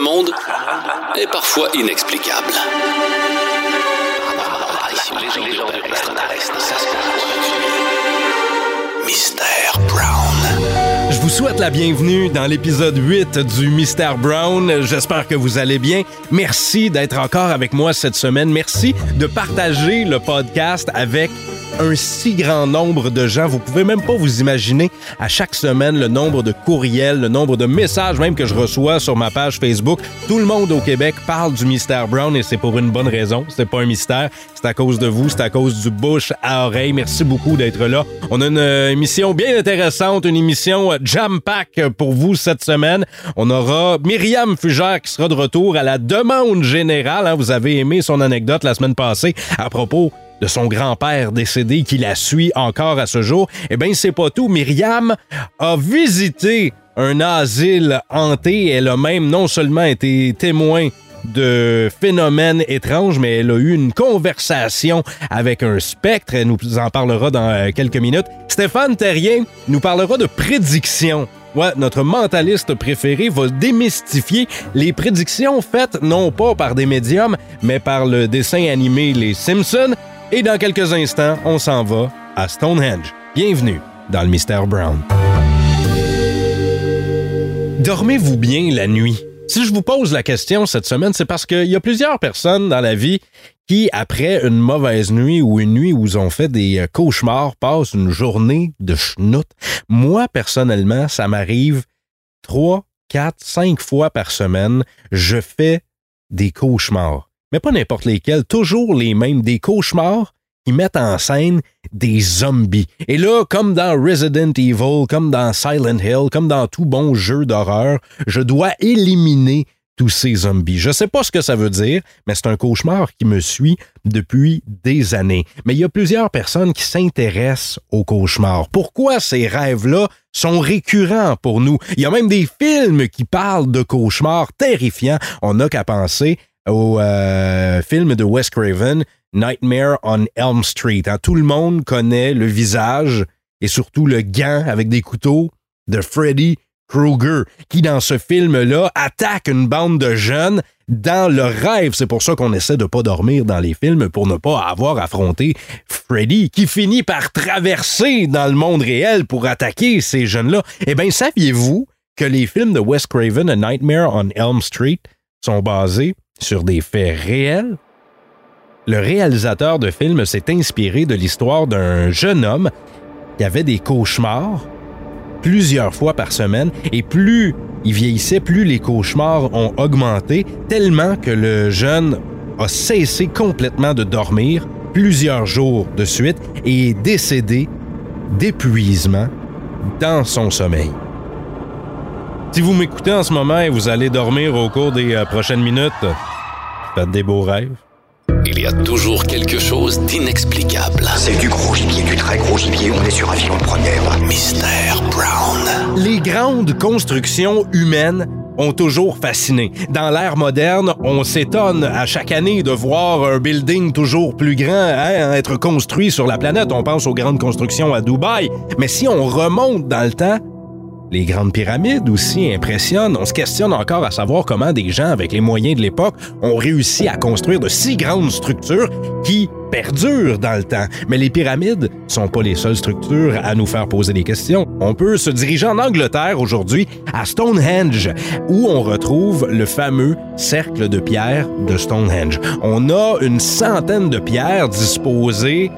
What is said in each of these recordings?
monde est parfois inexplicable. Mystère Brown. Je vous souhaite la bienvenue dans l'épisode 8 du Mystère Brown. J'espère que vous allez bien. Merci d'être encore avec moi cette semaine. Merci de partager le podcast avec un si grand nombre de gens. Vous pouvez même pas vous imaginer à chaque semaine le nombre de courriels, le nombre de messages même que je reçois sur ma page Facebook. Tout le monde au Québec parle du mystère Brown et c'est pour une bonne raison. C'est pas un mystère. C'est à cause de vous. C'est à cause du bouche à oreille. Merci beaucoup d'être là. On a une euh, émission bien intéressante, une émission euh, jam-pack pour vous cette semaine. On aura Myriam Fugère qui sera de retour à la demande générale. Hein. Vous avez aimé son anecdote la semaine passée à propos de son grand-père décédé qui la suit encore à ce jour. Eh bien, c'est pas tout. Myriam a visité un asile hanté. Elle a même non seulement été témoin de phénomènes étranges, mais elle a eu une conversation avec un spectre. Elle nous en parlera dans euh, quelques minutes. Stéphane Terrien nous parlera de prédictions. Ouais, notre mentaliste préféré va démystifier les prédictions faites non pas par des médiums, mais par le dessin animé Les Simpsons. Et dans quelques instants, on s'en va à Stonehenge. Bienvenue dans le Mystère Brown. Dormez-vous bien la nuit? Si je vous pose la question cette semaine, c'est parce qu'il y a plusieurs personnes dans la vie qui, après une mauvaise nuit ou une nuit où ils ont fait des euh, cauchemars, passent une journée de schnout. Moi, personnellement, ça m'arrive trois, quatre, cinq fois par semaine. Je fais des cauchemars mais pas n'importe lesquels, toujours les mêmes, des cauchemars qui mettent en scène des zombies. Et là, comme dans Resident Evil, comme dans Silent Hill, comme dans tout bon jeu d'horreur, je dois éliminer tous ces zombies. Je sais pas ce que ça veut dire, mais c'est un cauchemar qui me suit depuis des années. Mais il y a plusieurs personnes qui s'intéressent aux cauchemars. Pourquoi ces rêves-là sont récurrents pour nous? Il y a même des films qui parlent de cauchemars terrifiants. On n'a qu'à penser au euh, film de Wes Craven, Nightmare on Elm Street. Hein. Tout le monde connaît le visage et surtout le gant avec des couteaux de Freddy Krueger, qui dans ce film-là attaque une bande de jeunes dans le rêve. C'est pour ça qu'on essaie de pas dormir dans les films pour ne pas avoir affronté Freddy, qui finit par traverser dans le monde réel pour attaquer ces jeunes-là. Eh bien, saviez-vous que les films de Wes Craven, A Nightmare on Elm Street, sont basés sur des faits réels, le réalisateur de film s'est inspiré de l'histoire d'un jeune homme qui avait des cauchemars plusieurs fois par semaine et plus il vieillissait, plus les cauchemars ont augmenté, tellement que le jeune a cessé complètement de dormir plusieurs jours de suite et est décédé d'épuisement dans son sommeil. Si vous m'écoutez en ce moment et vous allez dormir au cours des euh, prochaines minutes, faites des beaux rêves. Il y a toujours quelque chose d'inexplicable. C'est du gros gibier, du très gros gibier. On est sur un filon de première. Mystère Brown. Les grandes constructions humaines ont toujours fasciné. Dans l'ère moderne, on s'étonne à chaque année de voir un building toujours plus grand hein, être construit sur la planète. On pense aux grandes constructions à Dubaï. Mais si on remonte dans le temps, les grandes pyramides aussi impressionnent. On se questionne encore à savoir comment des gens avec les moyens de l'époque ont réussi à construire de si grandes structures qui perdurent dans le temps. Mais les pyramides sont pas les seules structures à nous faire poser des questions. On peut se diriger en Angleterre aujourd'hui à Stonehenge où on retrouve le fameux cercle de pierre de Stonehenge. On a une centaine de pierres disposées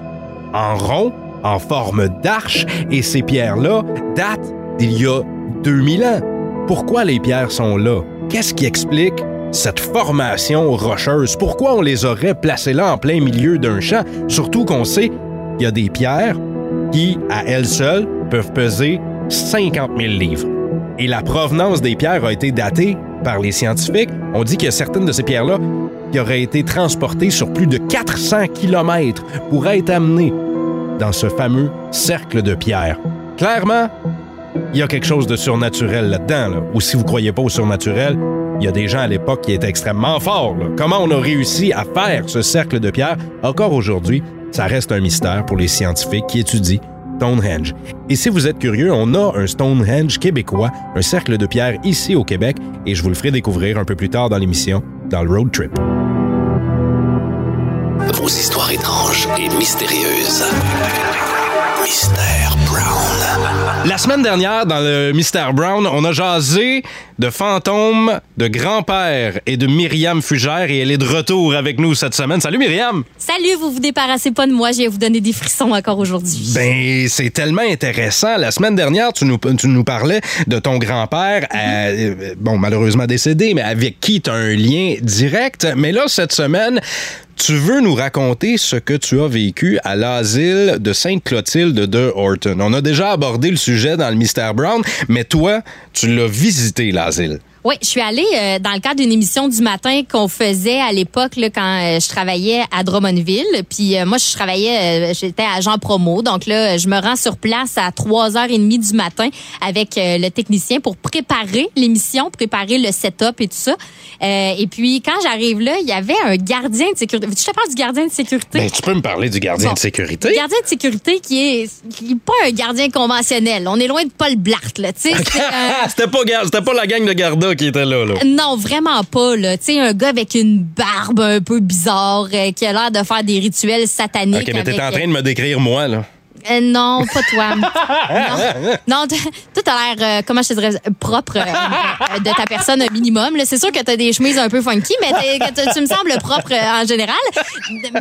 en rond en forme d'arche et ces pierres-là datent d'il y a 2000 ans. Pourquoi les pierres sont là? Qu'est-ce qui explique cette formation rocheuse? Pourquoi on les aurait placées là en plein milieu d'un champ? Surtout qu'on sait qu'il y a des pierres qui, à elles seules, peuvent peser 50 000 livres. Et la provenance des pierres a été datée par les scientifiques. On dit qu'il y a certaines de ces pierres-là qui auraient été transportées sur plus de 400 km pour être amenées dans ce fameux cercle de pierres. Clairement, il y a quelque chose de surnaturel là-dedans. Ou si vous croyez pas au surnaturel, il y a des gens à l'époque qui étaient extrêmement forts. Comment on a réussi à faire ce cercle de pierre, encore aujourd'hui, ça reste un mystère pour les scientifiques qui étudient Stonehenge. Et si vous êtes curieux, on a un Stonehenge québécois, un cercle de pierre ici au Québec, et je vous le ferai découvrir un peu plus tard dans l'émission, dans le Road Trip. Vos histoires étranges et mystérieuses. Mystère Brown. La semaine dernière, dans le Mystère Brown, on a jasé de fantômes, de grand-père et de Myriam Fugère, et elle est de retour avec nous cette semaine. Salut Myriam! Salut, vous vous débarrassez pas de moi, je vais vous donner des frissons encore aujourd'hui. Ben, c'est tellement intéressant. La semaine dernière, tu nous, tu nous parlais de ton grand-père, euh, bon, malheureusement décédé, mais avec qui tu as un lien direct. Mais là, cette semaine, tu veux nous raconter ce que tu as vécu à l'asile de Sainte-Clotilde de Horton? On a déjà abordé le sujet dans le Mystère Brown, mais toi, tu l'as visité, l'asile. Oui, je suis allée euh, dans le cadre d'une émission du matin qu'on faisait à l'époque là, quand euh, je travaillais à Drummondville. Puis euh, moi, je travaillais, euh, j'étais agent promo. Donc là, je me rends sur place à 3h30 du matin avec euh, le technicien pour préparer l'émission, préparer le setup et tout ça. Euh, et puis, quand j'arrive là, il y avait un gardien de sécurité. Je te parle du gardien de sécurité? Ben, tu peux me parler du gardien Bon. de sécurité? Le gardien de sécurité qui est, qui est pas un gardien conventionnel. On est loin de Paul Blart, là. Tu sais, c'était pas la gang de Garda qui était là, là. Non, vraiment pas, là. Tu sais, un gars avec une barbe un peu bizarre, euh, qui a l'air de faire des rituels sataniques. Ok, mais t'es en train de me décrire moi, là. Euh, non, pas toi. non, non t- toi, t'as l'air, euh, comment je te dirais, propre euh, de ta personne minimum. C'est sûr que t'as des chemises un peu funky, mais tu- tu me sembles propre en général.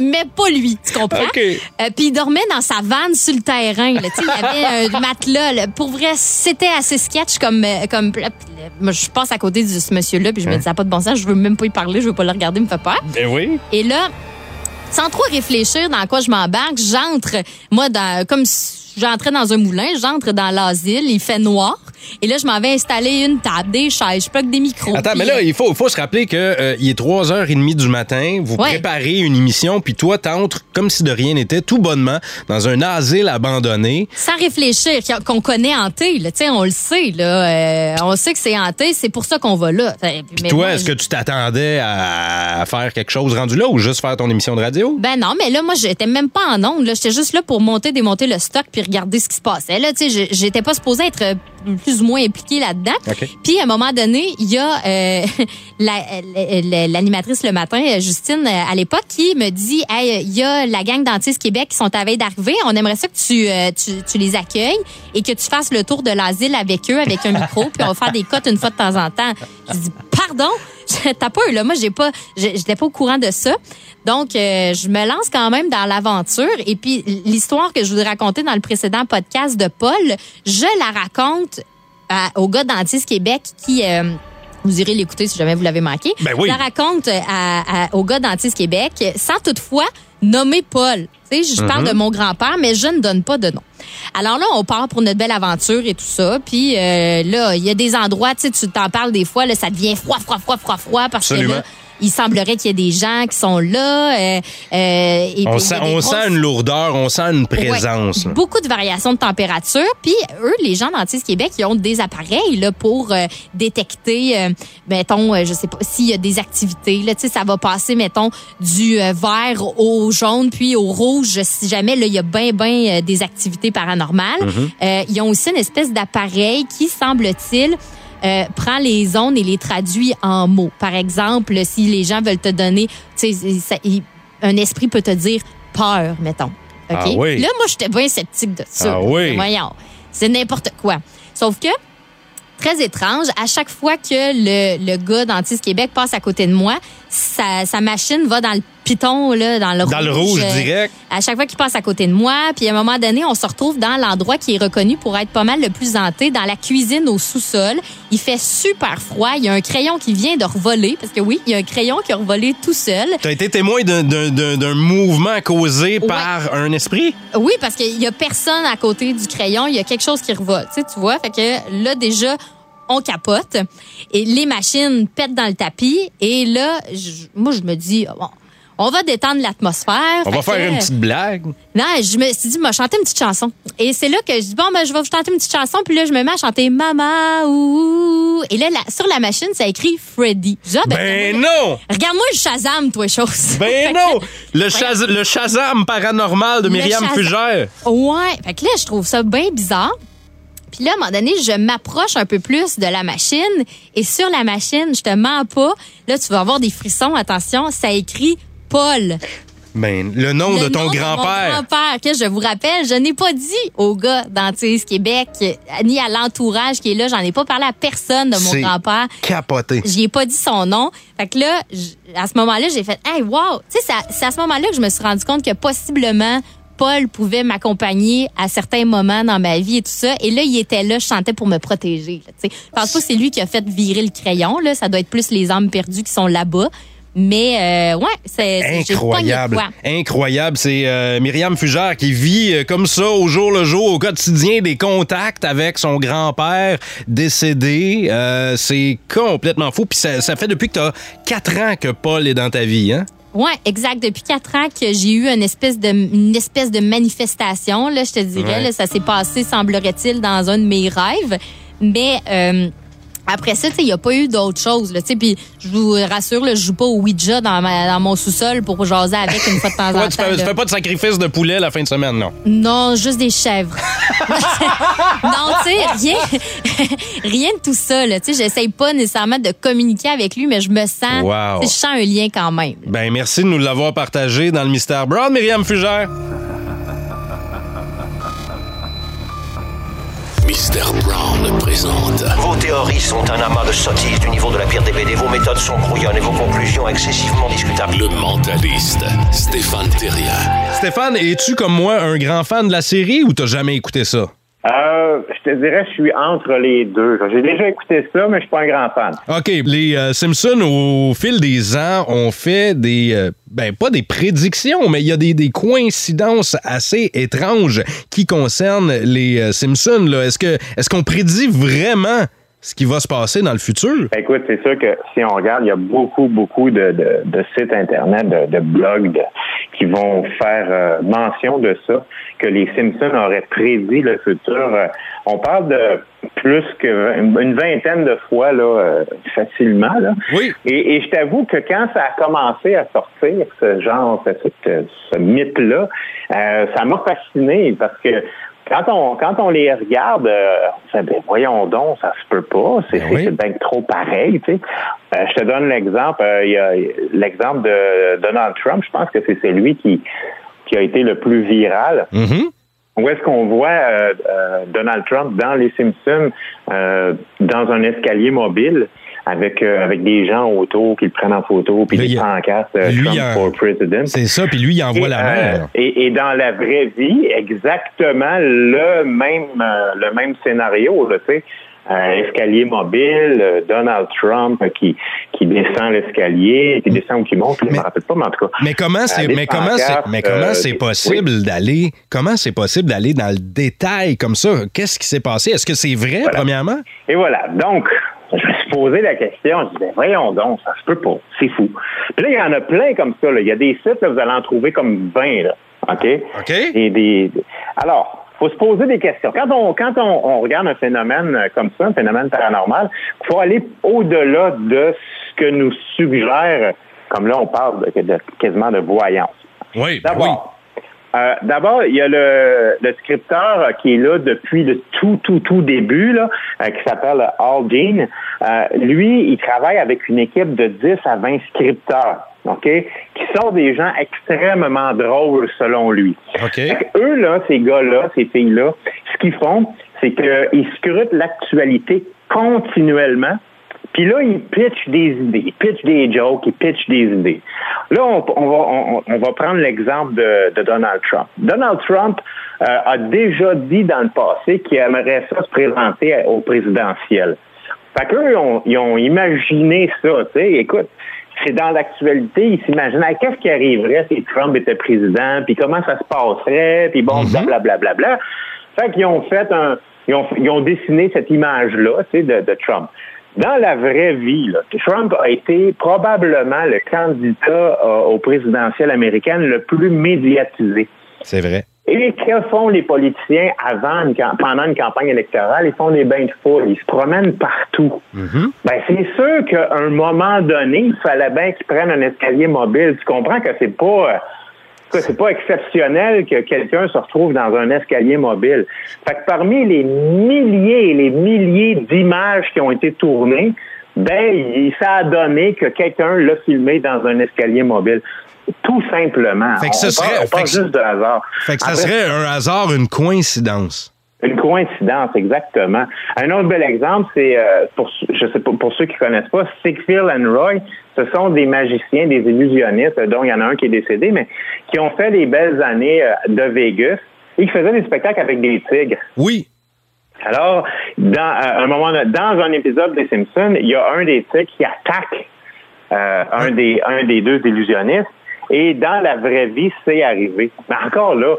Mais pas lui, tu comprends? OK. Euh, Puis il dormait dans sa vanne sur le terrain. Là. Tu Il y avait un matelas. là. Pour vrai, c'était assez sketch comme... comme je passe à côté de ce monsieur-là, puis je me dis, ça n'a pas de bon sens, je veux même pas y parler, je veux pas le regarder, il me fait peur. Ben oui. Et là, sans trop réfléchir dans quoi je m'embarque, j'entre, moi, dans, comme j'entrais dans un moulin, j'entre dans l'asile, il fait noir. Et là, je m'en vais installer une table, des chaises, je plug des micros. Attends, mais là, il faut, faut se rappeler que euh, il est 3h30 du matin, vous Ouais. préparez une émission, puis toi, t'entres comme si de rien n'était, tout bonnement, dans un asile abandonné. sans réfléchir, qu'on connaît hanté, là, on le sait, là, euh, on sait que c'est hanté, c'est pour ça qu'on va là. Fait- mais Toi, est-ce que tu t'attendais à, à faire quelque chose rendu là ou juste faire ton émission de radio? Ben non, mais là, moi, j'étais même pas en onde. là. J'étais juste là pour monter, démonter le stock puis regarder ce qui se passait. Là, tu sais, j'étais pas supposée être euh, plus ou moins impliquée là-dedans. Puis à un moment donné, il y a euh, la- l'animatrice le matin, euh, Justine, euh, à l'époque, qui me dit, hey, il y a la gang d'Antis Québec qui sont à veille d'arriver. On aimerait ça que tu, euh, tu, tu les accueilles et que tu fasses le tour de l'asile avec eux, avec un micro, puis on va faire des cotes une fois de temps en temps. Je dis, pardon? T'as pas eu, là. Moi, j'ai pas, j'étais pas au courant de ça. Donc, euh, je me lance quand même dans l'aventure. Et puis, l'histoire que je vous ai racontée dans le précédent podcast de Paul, je la raconte à- au gars d'Antis Québec qui... euh, vous irez l'écouter si jamais vous l'avez manqué. Ben oui. Je la raconte à, à- au gars d'Antis Québec sans toutefois nommer Paul. Tu sais, je parle de mon grand-père, mais je ne donne pas de nom. Alors là, on part pour notre belle aventure et tout ça. Puis euh, là, il y a des endroits, tu sais, tu t'en parles des fois, là, ça devient froid, froid, froid, froid, froid, parce Absolument. que là, il semblerait qu'il y ait des gens qui sont là. euh, euh, et On, sent, a des on grosses- sent une lourdeur, on sent une présence. Ouais, beaucoup de variations de température. Puis eux, les gens d'Antis Québec, ils ont des appareils là, pour euh, détecter, euh, mettons, euh, je sais pas, s'il y a des activités. Là, tu sais, ça va passer, mettons, du vert au jaune, puis au rouge, si jamais là, il y a bien, bien des activités paranormales. Euh, ils ont aussi une espèce d'appareil qui, semble-t-il, euh, prend les ondes et les traduit en mots. Par exemple, si les gens veulent te donner, tu sais, un esprit peut te dire peur, mettons. OK? Ah oui. Là, moi, j'étais bien sceptique de ça. Ah oui. Voyons, c'est n'importe quoi. Sauf que, très étrange, à chaque fois que le, le gars d'Antis Québec passe à côté de moi, sa, sa machine va dans le piton, là, dans le Dans rouge. le rouge euh, direct. à chaque fois qu'il passe à côté de moi, puis à un moment donné, on se retrouve dans l'endroit qui est reconnu pour être pas mal le plus hanté, dans la cuisine au sous-sol. Il fait super froid. Il y a un crayon qui vient de revoler, parce que oui, il y a un crayon qui a revolé tout seul. Tu as été témoin d'un- d'un d'un- d'un mouvement causé par un esprit? Oui, parce qu'il y a personne à côté du crayon. Il y a quelque chose qui revole. Tu vois? Fait que là, déjà, on capote. Et les machines pètent dans le tapis. Et là, je- moi, je me dis, bon, on va détendre l'atmosphère. On va faire que- une petite blague. Non, je me suis dit, moi, chanter une petite chanson. Et c'est là que je dis, bon, ben, je vais vous chanter une petite chanson. Puis là, je me mets à chanter Mama, ouh. Et là, sur la machine, ça écrit Freddy. Ah, ben, Ben non! Regarde-moi le Shazam, toi, chose. Ben non! Le, Shaz- le Shazam paranormal de Myriam. Fugère. Ouais. Fait que là, je trouve ça bien bizarre. Puis là, à un moment donné, je m'approche un peu plus de la machine. Et sur la machine, je te mens pas. Là, tu vas avoir des frissons. Attention, ça écrit Paul. Ben, le nom Le de ton grand-père. grand-père, que je vous rappelle, je n'ai pas dit au gars d'Antise Québec, ni à l'entourage qui est là, j'en ai pas parlé à personne de mon grand-père. Capoté. J'y ai pas dit son nom. Fait que là, à ce moment-là, j'ai fait, hey, wow! Tu sais, c'est à- c'est à ce moment-là que je me suis rendu compte que possiblement, Paul pouvait m'accompagner à certains moments dans ma vie et tout ça. Et là, il était là, je chantais pour me protéger. là. Je pense pas que c'est lui qui a fait virer le crayon. Là. Ça doit être plus les âmes perdues qui sont là-bas. Mais, euh, ouais, c'est Incroyable. Incroyable. C'est euh, Myriam Fugère qui vit euh, comme ça au jour le jour, au quotidien, des contacts avec son grand-père décédé. C'est complètement fou. Puis ça, ça fait depuis que tu as quatre ans que Paul est dans ta vie, hein? Ouais, exact. Depuis quatre ans que j'ai eu une espèce de une espèce de manifestation, là, je te dirais, Ouais. là, ça s'est passé semblerait-il dans un de mes rêves, mais euh, après ça, il n'y a pas eu d'autre chose, puis je vous rassure, là, je joue pas au Ouija dans, ma- dans mon sous-sol pour jaser avec une fois de temps en temps. tu, fais, tu fais pas de sacrifice de poulet la fin de semaine, non? Non, juste des chèvres. non, tu sais, rien, rien de tout ça, tu sais, j'essaye pas nécessairement de communiquer avec lui, mais je me sens, Wow. je sens un lien quand même. Ben, merci de nous l'avoir partagé dans le Mystère Brown, Myriam Fugère. Mystère Brown présente Vos théories sont un amas de sottises du niveau de la pire des BD. Vos méthodes sont brouillonnes et vos conclusions excessivement discutables. le mentaliste Stéphane Terrien. Stéphane, es-tu comme moi un grand fan de la série ou t'as jamais écouté ça? Euh, je te dirais, je suis entre les deux. J'ai déjà écouté ça, mais je suis pas un grand fan. OK, les euh, Simpsons, au fil des ans, ont fait des... euh, ben, pas des prédictions, mais il y a des, des coïncidences assez étranges qui concernent les euh, Simpsons. Est-ce que est-ce qu'on prédit vraiment ce qui va se passer dans le futur? Ben, Écoute, c'est sûr que si on regarde, il y a beaucoup, beaucoup de, de, de sites Internet, de, de blogs qui vont faire euh, mention de ça, que les Simpsons auraient prédit le futur. Euh, on parle de plus qu'une vingtaine de fois, là, euh, facilement. Là. Oui. Et, et je t'avoue que quand ça a commencé à sortir, ce genre, ce, ce- mythe-là, ça m'a fasciné parce que quand on quand on les regarde, euh, on fait, ben, voyons donc, ça se peut pas, c'est Ben c'est- oui. bien trop pareil, tu sais. Euh, je te donne l'exemple, euh, il y a l'exemple de Donald Trump, je pense que c'est celui qui qui a été le plus viral. Mhm. Où est-ce qu'on voit euh, euh, Donald Trump dans les Simpsons euh, dans un escalier mobile? Avec euh, avec des gens autour qui le prennent en photo puis des pancartes euh, lui, Trump a- for President. C'est ça, puis lui, il envoie Et, la euh, main. là. et, et dans la vraie vie, exactement le même euh, le même scénario, tu sais. Euh, escalier mobile, euh, Donald Trump euh, qui qui descend l'escalier, qui descend ou qui monte, je Mais- me rappelle pas, mais en tout cas. Mais comment c'est mais comment c'est mais comment euh, c'est possible d'aller comment c'est possible d'aller dans le détail comme ça? Qu'est-ce qui s'est passé? Est-ce que c'est vrai Voilà. premièrement? Et voilà. Donc, je me suis posé la question. Je disais, voyons donc, ça se peut pas. C'est fou. Puis là, il y en a plein comme ça. là. Il y a des sites, là, vous allez en trouver comme 20, là. OK? OK Et des... Alors, faut se poser des questions. Quand on, quand on, on regarde un phénomène euh, comme ça, un phénomène paranormal, il faut aller au-delà de ce que nous suggère, comme là, on parle de, de- quasiment de voyance. Oui, oui. D'abord, euh, d'abord, il y a le, le scripteur qui est là depuis le tout, tout, tout début, là, euh, qui s'appelle Al. Euh, lui, il travaille avec une équipe de 10 à 20 scripteurs, OK, qui sont des gens extrêmement drôles selon lui. OK. Fait que eux, là, ces gars-là, ces filles-là, ce qu'ils font, c'est qu'ils scrutent l'actualité continuellement. Puis là, ils pitchent des idées, ils pitchent des jokes, ils pitchent des idées. Là, on, on va, on, on va prendre l'exemple de, de Donald Trump. Donald Trump euh, a déjà dit dans le passé qu'il aimerait ça se présenter au présidentiel. Fait qu'eux, ils ont, ils ont imaginé ça, tu sais. Écoute, c'est dans l'actualité, ils s'imaginent ah, qu'est-ce qui arriverait si Trump était président, puis comment ça se passerait, puis bon, blablabla. Bla, bla, bla. Fait qu'ils ont fait un... Ils ont, ils ont dessiné cette image-là, tu sais, de, de Trump. Dans la vraie vie, là, Trump a été probablement le candidat euh, au présidentiel américain le plus médiatisé. C'est vrai. Et que font les politiciens avant une, pendant une campagne électorale? Ils font des bains de foule, ils se promènent partout. Ben, c'est sûr qu'à un moment donné, il fallait bien qu'ils prennent un escalier mobile. Tu comprends que c'est pas, euh, c'est pas exceptionnel que quelqu'un se retrouve dans un escalier mobile. Fait que parmi les milliers et les milliers d'images qui ont été tournées, ben, ça a donné que quelqu'un l'a filmé dans un escalier mobile. Tout simplement. Fait que ce on serait- parle, on juste de hasard. Fait que ça Après, serait un hasard, une coïncidence. une coïncidence, exactement. Un autre bel exemple, c'est euh, pour je sais pas pour ceux qui connaissent pas, Sigfield and Roy, ce sont des magiciens, des illusionnistes, dont il y en a un qui est décédé, mais qui ont fait des belles années euh, de Vegas et qui faisaient des spectacles avec des tigres. Oui. Alors, dans à un moment dans un épisode des Simpsons, il y a un des tigres qui attaque euh, un des un des deux illusionnistes et dans la vraie vie, c'est arrivé. Mais encore là,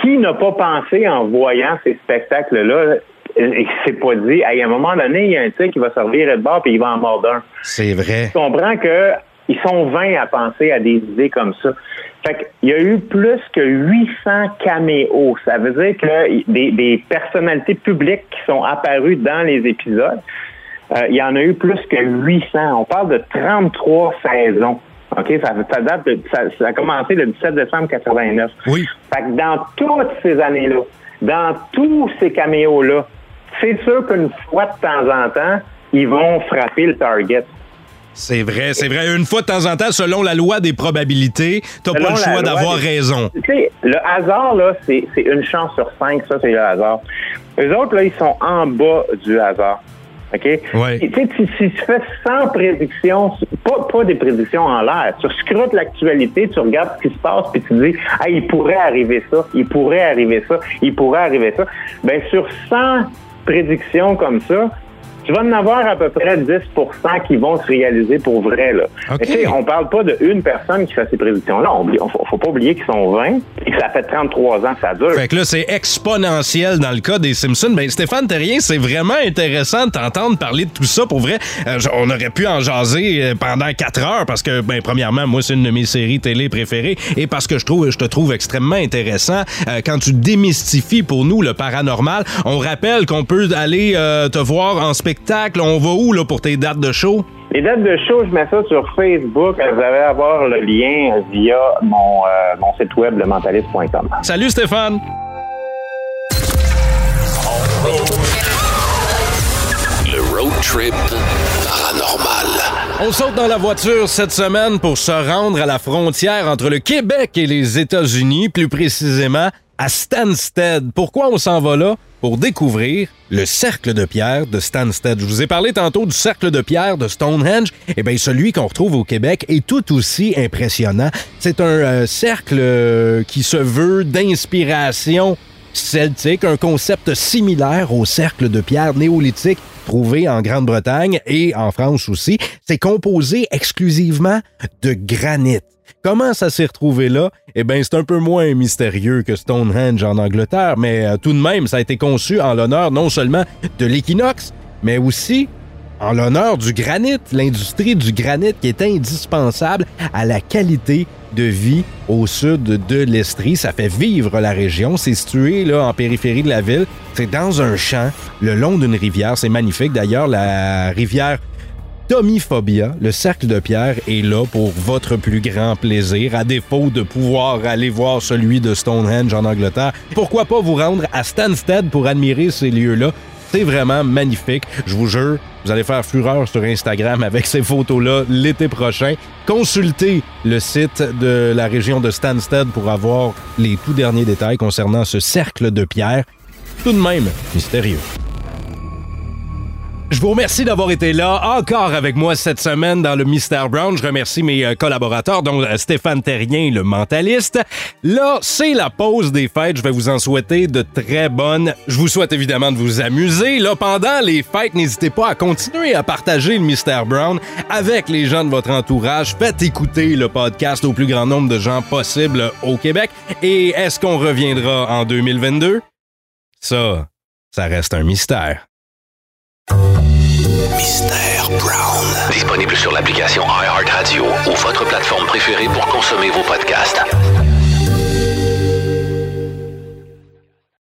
qui n'a pas pensé en voyant ces spectacles-là et qui s'est pas dit, Hey, à un moment donné, il y a un tigre qui va servir de bord puis il va en mordre un. C'est vrai. Tu comprends que ils sont 20 à penser à des idées comme ça. Fait qu'il y a eu plus que 800 caméos. Ça veut dire que des, des personnalités publiques qui sont apparues dans les épisodes, euh, il y en a eu plus que 800. On parle de 33 saisons. OK? Ça, ça date de- ça, ça a commencé le 17 décembre 89. Oui. Fait que dans toutes ces années-là, dans tous ces caméos-là, c'est sûr qu'une fois de temps en temps, ils vont frapper le target. C'est vrai, c'est vrai. Une fois de temps en temps, selon la loi des probabilités, t'as pas le choix d'avoir des- raison. Tu sais, le hasard, là, c'est une chance sur cinq, ça, c'est le hasard. Eux autres, là, ils sont en bas du hasard. OK? Ouais. Et Tu sais, si, tu fais 100 prédictions, pas, pas des prédictions en l'air, tu scrutes l'actualité, tu regardes ce qui se passe, puis tu dis, ah, il pourrait arriver ça, il pourrait arriver ça, il pourrait arriver ça. Ben, sur 100 prédictions comme ça, tu vas en avoir à peu près 10 qui vont se réaliser pour vrai. Là. OK. Mais tu sais, on parle pas de une personne qui fait ces prédictions-là. On faut, faut pas oublier qu'ils sont 20 et que ça fait 33 ans que ça dure. Fait que là, c'est exponentiel dans le cas des Simpsons. Ben, Stéphane Terrien, c'est vraiment intéressant de t'entendre parler de tout ça. Pour vrai, Euh, on aurait pu en jaser euh, pendant quatre heures parce que, ben, premièrement, moi, c'est une de mes séries télé préférées et parce que je trouve, je te trouve extrêmement intéressant euh, quand tu démystifies pour nous le paranormal. On rappelle qu'on peut aller euh, te voir en spectacle. On va où, là, pour tes dates de show? Les dates de show, je mets ça sur Facebook. Vous allez avoir le lien via mon, euh, mon site web, lementaliste.com. Salut, Stéphane! Le road trip paranormal. On saute dans la voiture cette semaine pour se rendre à la frontière entre le Québec et les États-Unis, plus précisément à Stansted. Pourquoi on s'en va là? Pour découvrir le cercle de pierre de Stansted. Je vous ai parlé tantôt du cercle de pierre de Stonehenge. Eh bien, celui qu'on retrouve au Québec est tout aussi impressionnant. C'est un euh, cercle euh, qui se veut d'inspiration celtique, un concept similaire au cercle de pierre néolithique trouvé en Grande-Bretagne et en France aussi. C'est composé exclusivement de granit. Comment ça s'est retrouvé là? Eh bien, c'est un peu moins mystérieux que Stonehenge en Angleterre, mais euh, tout de même, ça a été conçu en l'honneur non seulement de l'équinoxe, mais aussi en l'honneur du granit, l'industrie du granit qui est indispensable à la qualité de vie au sud de l'Estrie. Ça fait vivre la région. C'est situé là, en périphérie de la ville. C'est dans un champ, le long d'une rivière. C'est magnifique. D'ailleurs, la rivière Tomiphobia, le cercle de pierre, est là pour votre plus grand plaisir, à défaut de pouvoir aller voir celui de Stonehenge en Angleterre. Pourquoi pas vous rendre à Stansted pour admirer ces lieux-là? C'est vraiment magnifique. Je vous jure, vous allez faire fureur sur Instagram avec ces photos-là l'été prochain. Consultez le site de la région de Stansted pour avoir les tout derniers détails concernant ce cercle de pierre. Tout de même mystérieux. Je vous remercie d'avoir été là encore avec moi cette semaine dans le Mystère Brown. Je remercie mes euh, collaborateurs, dont euh, Stéphane Terrien, le mentaliste. Là, c'est la pause des fêtes. Je vais vous en souhaiter de très bonnes. Je vous souhaite évidemment de vous amuser. Là, pendant les fêtes, n'hésitez pas à continuer à partager le Mystère Brown avec les gens de votre entourage. Faites écouter le podcast au plus grand nombre de gens possible au Québec. Et est-ce qu'on reviendra en 2022? Ça, ça reste un mystère. Mystère Brown. Disponible sur l'application iHeartRadio ou votre plateforme préférée pour consommer vos podcasts.